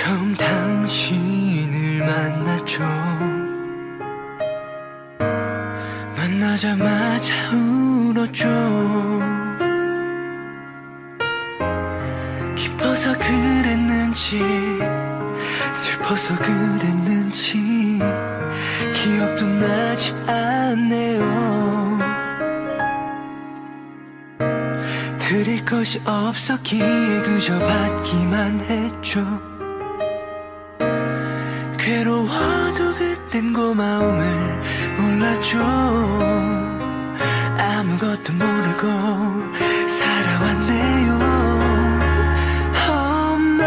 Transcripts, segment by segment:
처음 당신을 만났죠. 만나자마자 울었죠. 기뻐서 그랬는지 슬퍼서 그랬는지 기억도 나지 않네요. 드릴 것이 없었기에 그저 받기만 했죠 괴로워도 그땐 고마움을 몰랐죠 아무것도 모르고 살아왔네요. 엄마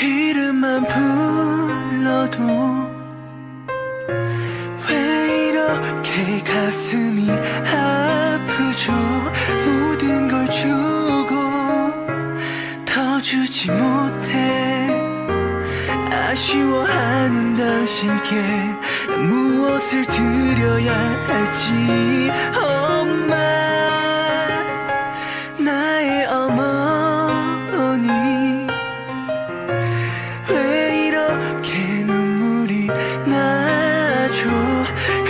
이름만 불러도 왜 이렇게 가슴이 아프죠? 모든 걸 주고 더 주지 못해 아쉬워하는 당신께 무엇을 드려야 할지. 엄마 나의 어머니 왜 이렇게 눈물이 나죠?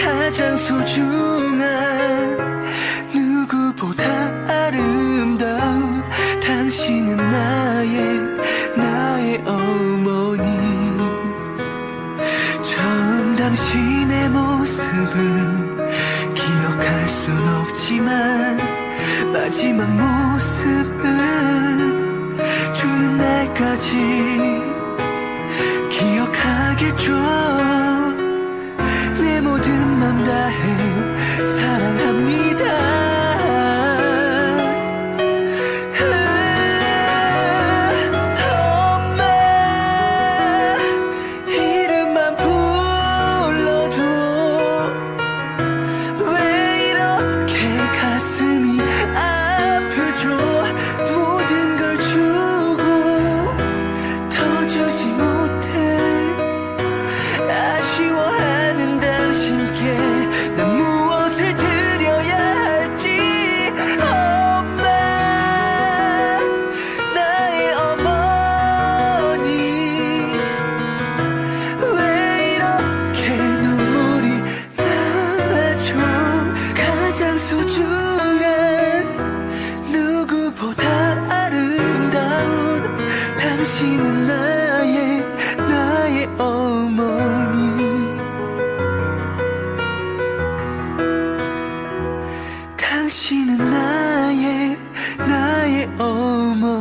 가장 소중한 당신의 모습은 기억할 순 없지만 마지막 모습은 죽는 날까지 기억하겠죠? 내 모든 맘 다해 사랑 당신은 나의 나의 어머